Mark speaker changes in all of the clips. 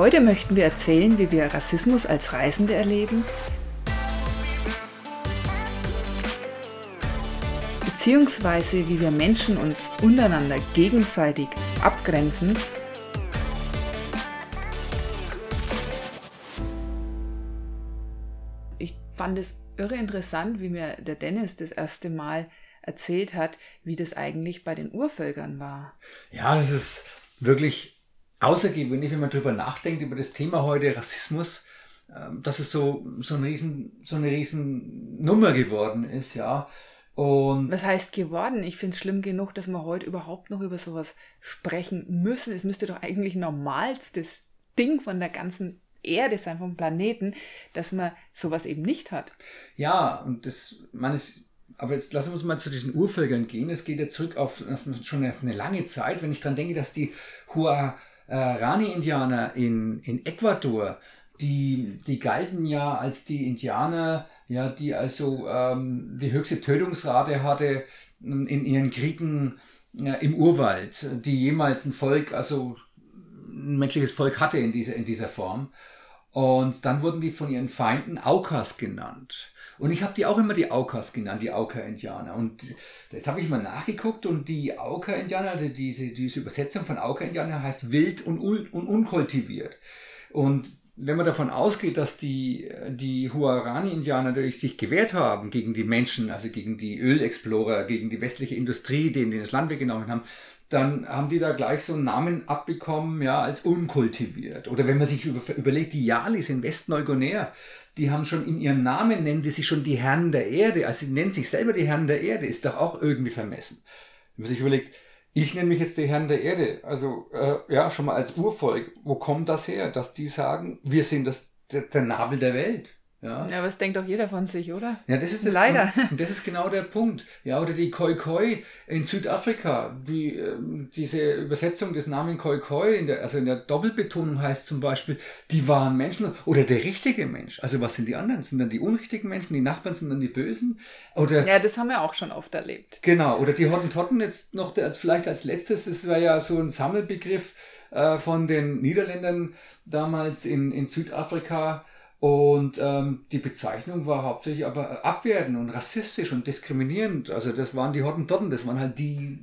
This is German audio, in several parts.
Speaker 1: Heute möchten wir erzählen, wie wir Rassismus als Reisende erleben, beziehungsweise wie wir Menschen uns untereinander gegenseitig abgrenzen. Ich fand es irre interessant, wie mir der Dennis das erste Mal erzählt hat, wie das eigentlich bei den Urvölkern war.
Speaker 2: Ja, das ist wirklich außergewöhnlich, wenn man darüber nachdenkt, über das Thema heute Rassismus, ähm, dass es so, so, ein riesen, so eine riesen Nummer geworden ist, ja.
Speaker 1: Und Was heißt geworden? Ich finde es schlimm genug, dass wir heute überhaupt noch über sowas sprechen müssen. Es müsste doch eigentlich normalstes Ding von der ganzen Erde sein, vom Planeten, dass man sowas eben nicht hat.
Speaker 2: Ja, und das, man ist, aber jetzt lassen wir uns mal zu diesen Urvölkern gehen. Es geht ja zurück auf, auf schon eine lange Zeit, wenn ich daran denke, dass die Hua äh, Rani-Indianer in, in Ecuador, die, die galten ja als die Indianer, ja, die also ähm, die höchste Tötungsrate hatte ähm, in ihren Kriegen äh, im Urwald, die jemals ein Volk, also ein menschliches Volk hatte in dieser, in dieser Form. Und dann wurden die von ihren Feinden Aukas genannt. Und ich habe die auch immer die Aukas genannt, die Auka-Indianer. Und das habe ich mal nachgeguckt und die Auka-Indianer, diese, diese Übersetzung von Auka-Indianer heißt wild und, un, und unkultiviert. Und wenn man davon ausgeht, dass die, die Huarani-Indianer sich gewehrt haben gegen die Menschen, also gegen die Ölexplorer, gegen die westliche Industrie, denen die das Land weggenommen haben, dann haben die da gleich so einen Namen abbekommen, ja, als unkultiviert. Oder wenn man sich über, überlegt, die Yalis in Westneuguinea, die haben schon in ihrem Namen, nennen die sich schon die Herren der Erde. Also sie nennen sich selber die Herren der Erde, ist doch auch irgendwie vermessen. Wenn man sich überlegt, ich nenne mich jetzt die Herren der Erde, also äh, ja, schon mal als Urvolk. Wo kommt das her, dass die sagen, wir sind das, der, der Nabel der Welt?
Speaker 1: Ja. ja, aber das denkt doch jeder von sich, oder?
Speaker 2: Ja, das ist das, leider. Und das ist genau der Punkt. Ja, oder die Koi Koi in Südafrika, die, äh, diese Übersetzung des Namens Koi Koi, in der, also in der Doppelbetonung heißt zum Beispiel, die wahren Menschen oder der richtige Mensch. Also was sind die anderen? Sind dann die unrichtigen Menschen, die Nachbarn sind dann die Bösen? Oder,
Speaker 1: ja, das haben wir auch schon oft erlebt.
Speaker 2: Genau, oder die Hottentotten jetzt noch als, vielleicht als letztes, das war ja so ein Sammelbegriff äh, von den Niederländern damals in, in Südafrika und ähm, die Bezeichnung war hauptsächlich aber abwertend und rassistisch und diskriminierend. Also das waren die Hottentotten, das waren halt die,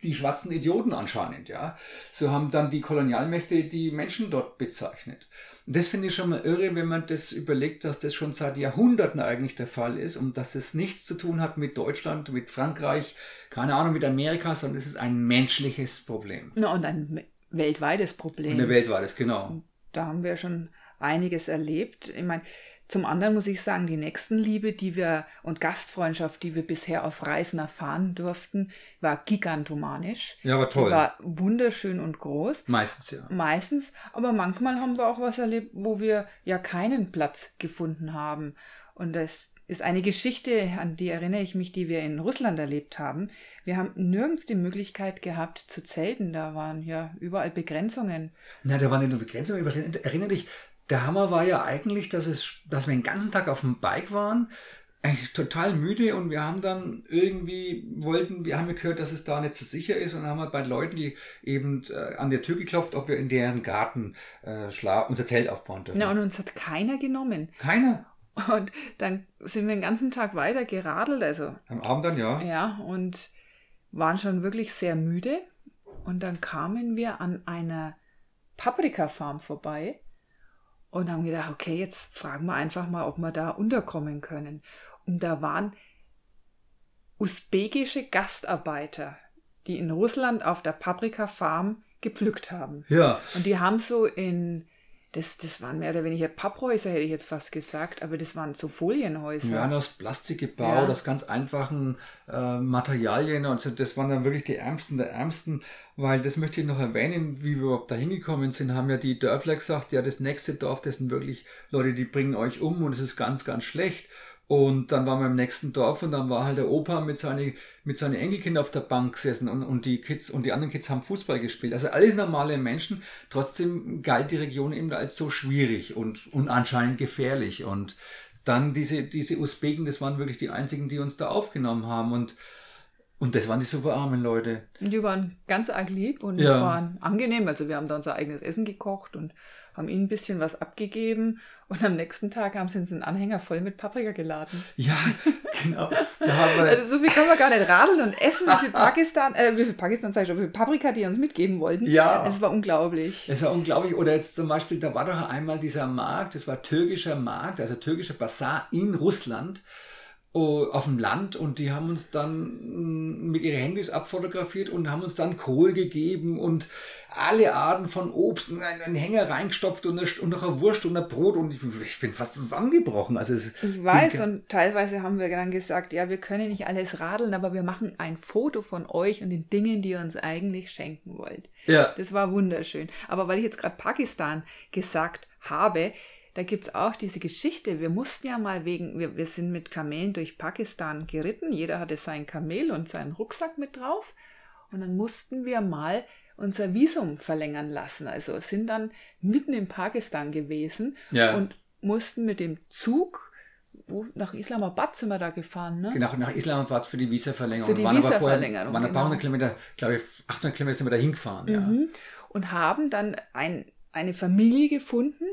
Speaker 2: die schwarzen Idioten anscheinend, ja. So haben dann die Kolonialmächte die Menschen dort bezeichnet. Und das finde ich schon mal irre, wenn man das überlegt, dass das schon seit Jahrhunderten eigentlich der Fall ist und dass es nichts zu tun hat mit Deutschland, mit Frankreich, keine Ahnung, mit Amerika, sondern es ist ein menschliches Problem.
Speaker 1: Na, und ein weltweites Problem.
Speaker 2: Und ein weltweites, genau.
Speaker 1: Da haben wir schon einiges erlebt. Ich meine, zum anderen muss ich sagen, die Nächstenliebe, die wir und Gastfreundschaft, die wir bisher auf Reisen erfahren durften, war gigantomanisch.
Speaker 2: Ja, war toll.
Speaker 1: Die war wunderschön und groß.
Speaker 2: Meistens, ja.
Speaker 1: Meistens, aber manchmal haben wir auch was erlebt, wo wir ja keinen Platz gefunden haben. Und das ist eine Geschichte, an die erinnere ich mich, die wir in Russland erlebt haben. Wir haben nirgends die Möglichkeit gehabt zu zelten. Da waren ja überall Begrenzungen.
Speaker 2: Na, da waren nicht nur Begrenzungen. Erinnere dich, der Hammer war ja eigentlich, dass, es, dass wir den ganzen Tag auf dem Bike waren, eigentlich total müde und wir haben dann irgendwie wollten, wir haben gehört, dass es da nicht so sicher ist und haben halt bei Leuten, die eben äh, an der Tür geklopft, ob wir in deren Garten äh, unser Zelt aufbauen dürfen.
Speaker 1: Ja, und uns hat keiner genommen.
Speaker 2: Keiner?
Speaker 1: Und dann sind wir den ganzen Tag weiter geradelt, also.
Speaker 2: Am Abend dann, ja.
Speaker 1: Ja, und waren schon wirklich sehr müde. Und dann kamen wir an einer Paprika-Farm vorbei und haben gedacht, okay, jetzt fragen wir einfach mal, ob wir da unterkommen können. Und da waren usbekische Gastarbeiter, die in Russland auf der Paprika-Farm gepflückt haben.
Speaker 2: Ja.
Speaker 1: Und die haben so in das, das waren mehr oder weniger Papphäuser, hätte ich jetzt fast gesagt, aber das waren so Folienhäuser.
Speaker 2: Ja, aus Plastik gebaut, ja. aus ganz einfachen äh, Materialien. Und so, das waren dann wirklich die Ärmsten der Ärmsten, weil das möchte ich noch erwähnen, wie wir überhaupt da hingekommen sind, haben ja die Dörfler gesagt, ja, das nächste Dorf, das sind wirklich Leute, die bringen euch um und es ist ganz, ganz schlecht. Und dann waren wir im nächsten Dorf und dann war halt der Opa mit seinen mit seine Enkelkindern auf der Bank gesessen und, und die Kids und die anderen Kids haben Fußball gespielt. Also alles normale Menschen. Trotzdem galt die Region eben als so schwierig und, und anscheinend gefährlich. Und dann diese, diese Usbeken, das waren wirklich die einzigen, die uns da aufgenommen haben. Und Und das waren die super armen Leute.
Speaker 1: Die waren ganz arg lieb und
Speaker 2: Ja.
Speaker 1: waren angenehm. Also wir haben da unser eigenes Essen gekocht und haben ihnen ein bisschen was abgegeben. Und am nächsten Tag haben sie uns einen Anhänger voll mit Paprika geladen.
Speaker 2: Ja, genau.
Speaker 1: Also so viel können wir gar nicht radeln und essen, wie viel Pakistan, äh, wie viel Pakistan sag ich schon, wie viel Paprika die uns mitgeben wollten.
Speaker 2: Ja.
Speaker 1: Es war unglaublich.
Speaker 2: Es war unglaublich. Oder jetzt zum Beispiel, da war doch einmal dieser Markt, das war türkischer Markt, also türkischer Bazar in Russland auf dem Land und die haben uns dann mm, mit ihren Handys abfotografiert und haben uns dann Kohl gegeben und alle Arten von Obst und einen Hänger reingestopft und, eine, und noch eine Wurst und ein Brot und ich, ich bin fast zusammengebrochen. Also
Speaker 1: Ich weiß und teilweise haben wir dann gesagt, ja, wir können nicht alles radeln, aber wir machen ein Foto von euch und den Dingen, die ihr uns eigentlich schenken wollt.
Speaker 2: ja,
Speaker 1: Das war wunderschön. Aber weil ich jetzt gerade Pakistan gesagt habe, da gibt es auch diese Geschichte. Wir mussten ja mal wegen, wir, wir sind mit Kamelen durch Pakistan geritten. Jeder hatte sein Kamel und seinen Rucksack mit drauf. Und dann mussten wir mal unser Visum verlängern lassen. Also sind dann mitten in Pakistan gewesen
Speaker 2: Ja.
Speaker 1: und mussten mit dem Zug, wo, nach Islamabad sind wir da gefahren, ne?
Speaker 2: Genau, nach Islamabad für die Visa-Verlängerung.
Speaker 1: Für die
Speaker 2: Waren aber vorher-
Speaker 1: Visa-Verlängerung,
Speaker 2: Waren ein paar
Speaker 1: genau.
Speaker 2: hundert Kilometer, glaube ich, 800 Kilometer sind wir da hingefahren. Ja.
Speaker 1: Mhm. Und haben dann ein, eine Familie gefunden,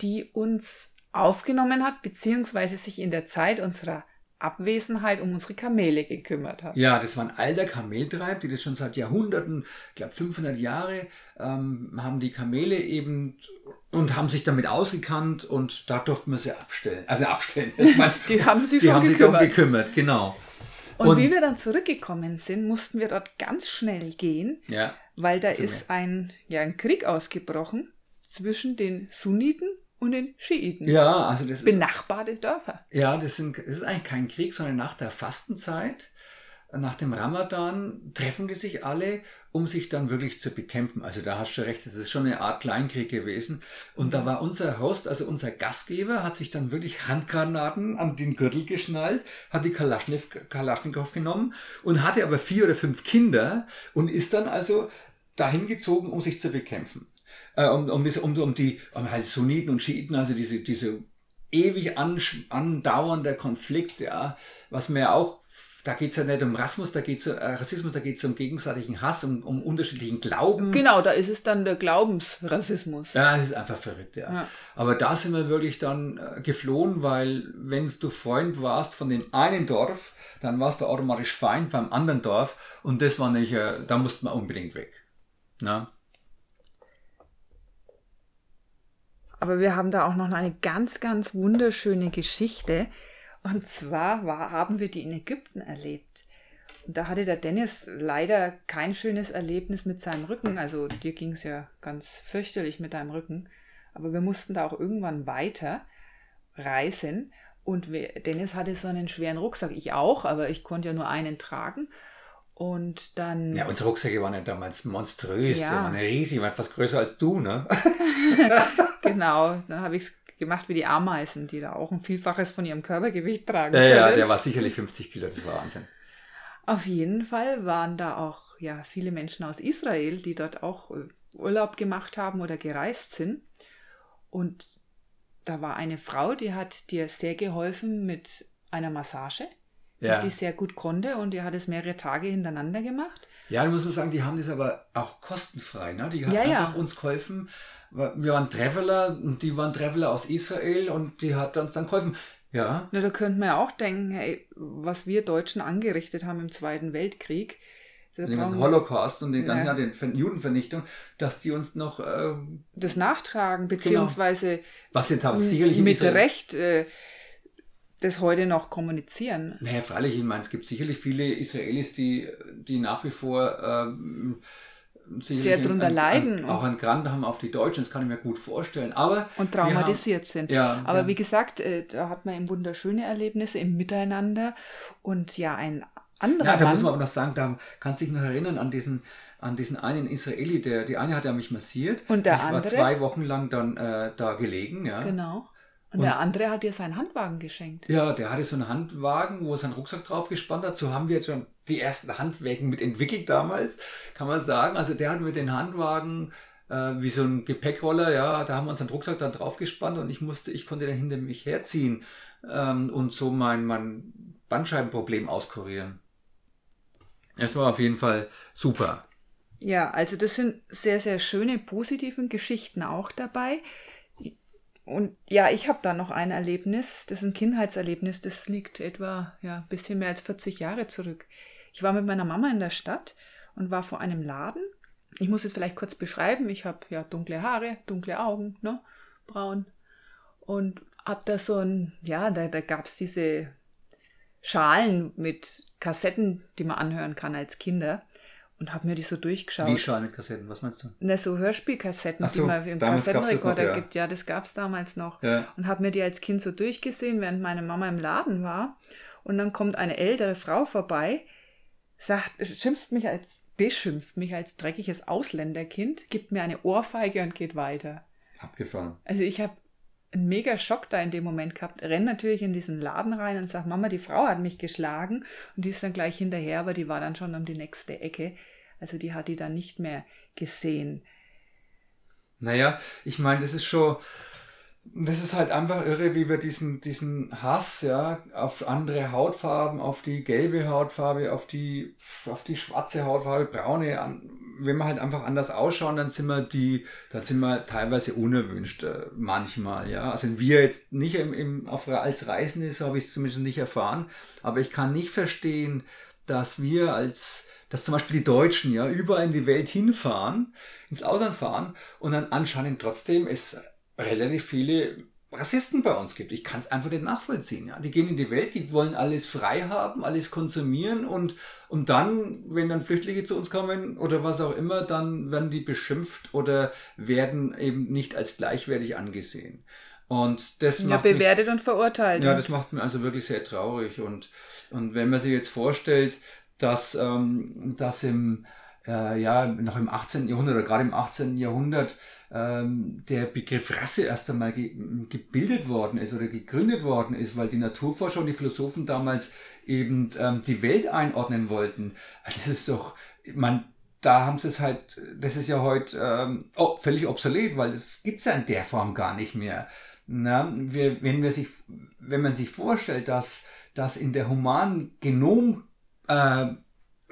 Speaker 1: die uns aufgenommen hat, beziehungsweise sich in der Zeit unserer Abwesenheit um unsere Kamele gekümmert hat.
Speaker 2: Ja, das war ein alter Kameltreib, die das schon seit Jahrhunderten, ich glaube 500 Jahre, ähm, haben die Kamele eben und haben sich damit ausgekannt und da durften wir sie abstellen. Also abstellen. Ich meine,
Speaker 1: Die haben sich
Speaker 2: die
Speaker 1: schon
Speaker 2: haben sich darum
Speaker 1: gekümmert.
Speaker 2: gekümmert, genau.
Speaker 1: und,
Speaker 2: und-
Speaker 1: wie wir dann zurückgekommen sind, mussten wir dort ganz schnell gehen,
Speaker 2: Ja,
Speaker 1: weil da ist ein, ja, ein Krieg ausgebrochen zwischen den Sunniten und den Schiiten.
Speaker 2: ja also das ist,
Speaker 1: Benachbarte Dörfer.
Speaker 2: ja, das, sind, das ist eigentlich kein Krieg, sondern nach der Fastenzeit, nach dem Ramadan, treffen die sich alle, um sich dann wirklich zu bekämpfen. Also da hast du recht, das ist schon eine Art Kleinkrieg gewesen. Und da war unser Host, also unser Gastgeber, hat sich dann wirklich Handgranaten an den Gürtel geschnallt, hat die Kalaschnikow genommen und hatte aber vier oder fünf Kinder und ist dann also dahin gezogen, um sich zu bekämpfen. Äh, um, um, um, um die um halt Sunniten und Schiiten, also diese, diese ewig andauernder Konflikt, ja, was mir auch, da geht es ja nicht um Rassismus, da geht's, äh, Rassismus, da geht es um gegenseitigen Hass, um, um unterschiedlichen Glauben.
Speaker 1: Genau, da ist es dann der Glaubensrassismus.
Speaker 2: Ja, das ist einfach verrückt, ja.
Speaker 1: Ja.
Speaker 2: Aber da sind wir wirklich dann äh, geflohen, weil wenn du Freund warst von dem einen Dorf, dann warst du automatisch Feind beim anderen Dorf und das war nicht, äh, da mussten wir unbedingt weg. Na?
Speaker 1: Aber wir haben da auch noch eine ganz, ganz wunderschöne Geschichte. Und zwar war, haben wir die in Ägypten erlebt. Und da hatte der Dennis leider kein schönes Erlebnis mit seinem Rücken. Also dir ging es ja ganz fürchterlich mit deinem Rücken. Aber wir mussten da auch irgendwann weiter reisen. Und Dennis hatte so einen schweren Rucksack. Ich auch, aber ich konnte ja nur einen tragen. Und dann.
Speaker 2: Ja, unsere Rucksäcke waren ja damals monströs,
Speaker 1: Ja.
Speaker 2: die waren ja riesig, die waren fast größer als du, ne?
Speaker 1: Genau, dann habe ich es gemacht wie die Ameisen, die da auch ein Vielfaches von ihrem Körpergewicht tragen.
Speaker 2: Ja, ja,
Speaker 1: können.
Speaker 2: der war sicherlich 50 Kilo, das war Wahnsinn.
Speaker 1: Auf jeden Fall waren da auch ja, viele Menschen aus Israel, die dort auch äh, Urlaub gemacht haben oder gereist sind. Und da war eine Frau, die hat dir sehr geholfen mit einer Massage,
Speaker 2: Ja.
Speaker 1: die sie sehr gut konnte und die hat es mehrere Tage hintereinander gemacht.
Speaker 2: Ja, da muss man sagen, die haben das aber auch kostenfrei. Ne? Die haben
Speaker 1: Ja, ja.
Speaker 2: einfach uns geholfen. Wir waren Traveler und die waren Traveler aus Israel und die hat uns dann geholfen. Ja,
Speaker 1: Na, da könnte man ja auch denken, hey, was wir Deutschen angerichtet haben im Zweiten Weltkrieg.
Speaker 2: Den Holocaust und den ganzen
Speaker 1: Ja.
Speaker 2: Den Ver- Judenvernichtung, dass die uns noch, äh,
Speaker 1: das nachtragen, beziehungsweise
Speaker 2: was sie da sicherlich
Speaker 1: mit Recht äh, das heute noch kommunizieren.
Speaker 2: Naja, freilich, ich meine, es gibt sicherlich viele Israelis, die, die nach wie vor ähm,
Speaker 1: Sehr drunter leiden
Speaker 2: Ein, auch einen Grand haben auf die Deutschen, das kann ich mir gut vorstellen. Aber
Speaker 1: und
Speaker 2: wir haben-
Speaker 1: traumatisiert sind.
Speaker 2: Ja,
Speaker 1: Aber
Speaker 2: ja.
Speaker 1: wie gesagt, äh, da hat man eben wunderschöne Erlebnisse im Miteinander und ja, ein anderer
Speaker 2: Ja, da
Speaker 1: Mann,
Speaker 2: muss man aber noch sagen, da kannst du dich noch erinnern an diesen, an diesen einen Israeli, der, die eine hat ja mich massiert.
Speaker 1: Und der
Speaker 2: ich war
Speaker 1: andere?
Speaker 2: zwei Wochen lang dann äh, da gelegen, ja.
Speaker 1: genau. Und,
Speaker 2: Und-
Speaker 1: der andere hat dir seinen Handwagen geschenkt.
Speaker 2: Ja, der hatte so einen Handwagen, wo er seinen Rucksack drauf gespannt hat. So haben wir jetzt schon die ersten Handwägen mit entwickelt damals, kann man sagen. Also der hat mit den Handwagen äh, wie so ein Gepäckroller, ja, da haben wir unseren Rucksack dann drauf gespannt und ich musste, ich konnte dann hinter mich herziehen ähm, und so mein, mein Bandscheibenproblem auskurieren. Es war auf jeden Fall super.
Speaker 1: Ja, also das sind sehr, sehr schöne, positive Geschichten auch dabei. Und ja, ich habe da noch ein Erlebnis, das ist ein Kindheitserlebnis, das liegt etwa ja, ein bisschen mehr als 40 Jahre zurück. Ich war mit meiner Mama in der Stadt und war vor einem Laden. Ich muss es vielleicht kurz beschreiben. Ich habe ja dunkle Haare, dunkle Augen, ne? braun. Und habe da so ein, ja, da, da gab es diese Schalen mit Kassetten, die man anhören kann als Kinder und habe mir die so durchgeschaut.
Speaker 2: Wie Schalen mit Kassetten, was meinst du?
Speaker 1: Ne, so Hörspielkassetten, so, die man im Kassettenrekorder ja. gibt. Ja, das gab es damals noch. Ja. Und habe mir die als Kind so durchgesehen, während meine Mama im Laden war. Und dann kommt eine ältere Frau vorbei, sagt, schimpft mich als, beschimpft mich als dreckiges Ausländerkind, gibt mir eine Ohrfeige und geht weiter.
Speaker 2: Abgefahren.
Speaker 1: Also ich habe einen mega Schock da in dem Moment gehabt. Renn natürlich in diesen Laden rein und sag, Mama, die Frau hat mich geschlagen. Und die ist dann gleich hinterher, aber die war dann schon um die nächste Ecke. Also die hat die dann nicht mehr gesehen.
Speaker 2: Naja, ich meine, das ist schon, das ist halt einfach irre, wie wir diesen, diesen Hass, ja, auf andere Hautfarben, auf die gelbe Hautfarbe, auf die, auf die schwarze Hautfarbe, braune, an, wenn wir halt einfach anders ausschauen, dann sind wir die, dann sind wir teilweise unerwünscht, äh, manchmal, ja. Also wir jetzt nicht im, im, auf, als Reisende, so habe ich es zumindest nicht erfahren, aber ich kann nicht verstehen, dass wir als, dass zum Beispiel die Deutschen ja überall in die Welt hinfahren, ins Ausland fahren und dann anscheinend trotzdem es relativ viele Rassisten bei uns gibt. Ich kann es einfach nicht nachvollziehen. Ja. Die gehen in die Welt, die wollen alles frei haben, alles konsumieren und, und dann, wenn dann Flüchtlinge zu uns kommen oder was auch immer, dann werden die beschimpft oder werden eben nicht als gleichwertig angesehen. Und das
Speaker 1: ja, macht bewertet mich, und verurteilt.
Speaker 2: Ja, das macht mir also wirklich sehr traurig. Und, und wenn man sich jetzt vorstellt, dass, ähm, dass im, äh, ja, noch im 18. Jahrhundert oder gerade im 18. Jahrhundert ähm, der Begriff Rasse erst einmal ge gebildet worden ist oder gegründet worden ist, weil die Naturforscher und die Philosophen damals eben ähm, die Welt einordnen wollten. Ah, das ist doch, man, da haben sie es halt, das ist ja heute ähm, oh, völlig obsolet, weil das gibt es ja in der Form gar nicht mehr. Na, wir, wenn, wir sich, wenn man sich vorstellt, dass, dass in der humanen Genom äh,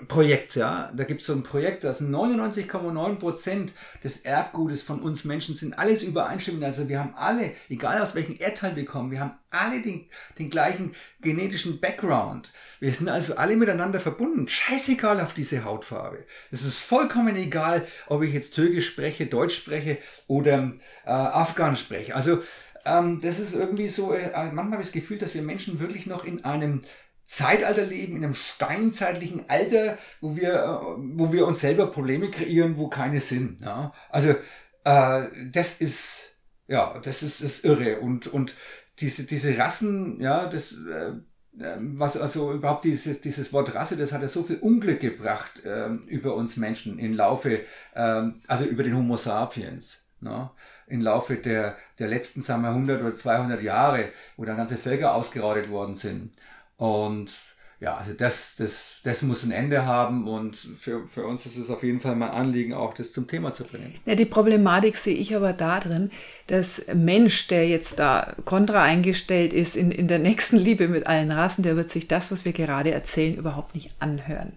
Speaker 2: Projekt, ja. Da gibt es so ein Projekt, das 99,9% des Erbgutes von uns Menschen sind alles übereinstimmend. Also wir haben alle, egal aus welchem Erdteil wir kommen, wir haben alle den, den gleichen genetischen Background. Wir sind also alle miteinander verbunden. Scheißegal auf diese Hautfarbe. Es ist vollkommen egal, ob ich jetzt Türkisch spreche, Deutsch spreche oder äh, Afghan spreche. Also ähm, das ist irgendwie so, äh, manchmal habe ich das Gefühl, dass wir Menschen wirklich noch in einem Zeitalter leben, in einem steinzeitlichen Alter, wo wir, äh, wo wir uns selber Probleme kreieren, wo keine sind. Ja? Also äh, das ist, ja, das ist, ist irre. Und, und diese, diese Rassen, ja, das, äh, was also überhaupt dieses, dieses Wort Rasse, das hat ja so viel Unglück gebracht äh, über uns Menschen im Laufe, äh, also über den Homo sapiens. Ne? Im Laufe der, der letzten, sagen wir, 100 oder 200 Jahre, wo dann ganze Völker ausgerottet worden sind. Und ja, also das, das, das muss ein Ende haben und für, für uns ist es auf jeden Fall mein Anliegen, auch das zum Thema zu bringen.
Speaker 1: Ja, die Problematik sehe ich aber darin, dass Mensch, der jetzt da kontra eingestellt ist in, in der nächsten Liebe mit allen Rassen, der wird sich das, was wir gerade erzählen, überhaupt nicht anhören.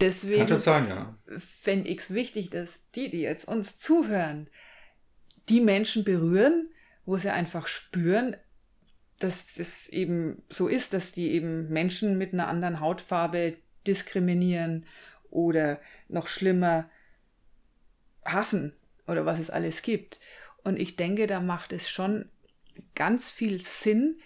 Speaker 1: Deswegen ja. fände ich es wichtig, dass die, die jetzt uns zuhören, die Menschen berühren, wo sie einfach spüren, dass es eben so ist, dass die eben Menschen mit einer anderen Hautfarbe diskriminieren oder noch schlimmer hassen oder was es alles gibt. Und ich denke, da macht es schon ganz viel Sinn,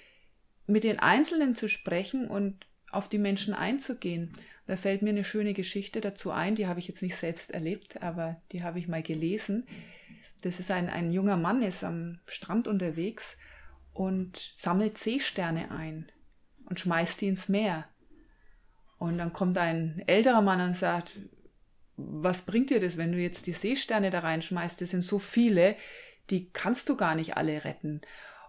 Speaker 1: mit den Einzelnen zu sprechen und auf die Menschen einzugehen. Da fällt mir eine schöne Geschichte dazu ein, die habe ich jetzt nicht selbst erlebt, aber die habe ich mal gelesen. Das ist ein, ein junger Mann, ist am Strand unterwegs und sammelt Seesterne ein und schmeißt die ins Meer. Und dann kommt ein älterer Mann und sagt, was bringt dir das, wenn du jetzt die Seesterne da reinschmeißt? Das sind so viele, die kannst du gar nicht alle retten.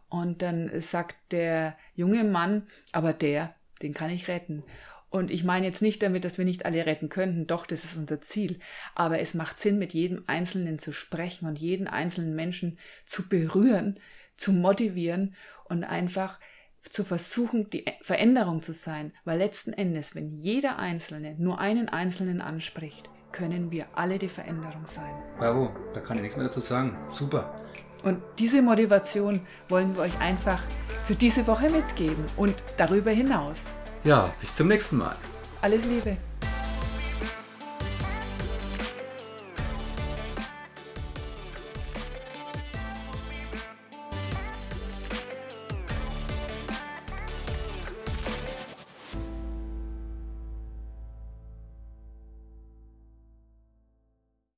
Speaker 1: Und dann sagt der junge Mann, aber der, den kann ich retten. Und ich meine jetzt nicht damit, dass wir nicht alle retten könnten, doch, das ist unser Ziel. Aber es macht Sinn, mit jedem Einzelnen zu sprechen und jeden einzelnen Menschen zu berühren, zu motivieren und einfach zu versuchen, die Veränderung zu sein, weil letzten Endes, wenn jeder Einzelne nur einen Einzelnen anspricht, können wir alle die Veränderung sein.
Speaker 2: Bravo, da kann ich nichts mehr dazu sagen. Super.
Speaker 1: Und diese Motivation wollen wir euch einfach für diese Woche mitgeben und darüber hinaus.
Speaker 2: Ja, bis zum nächsten Mal.
Speaker 1: Alles Liebe.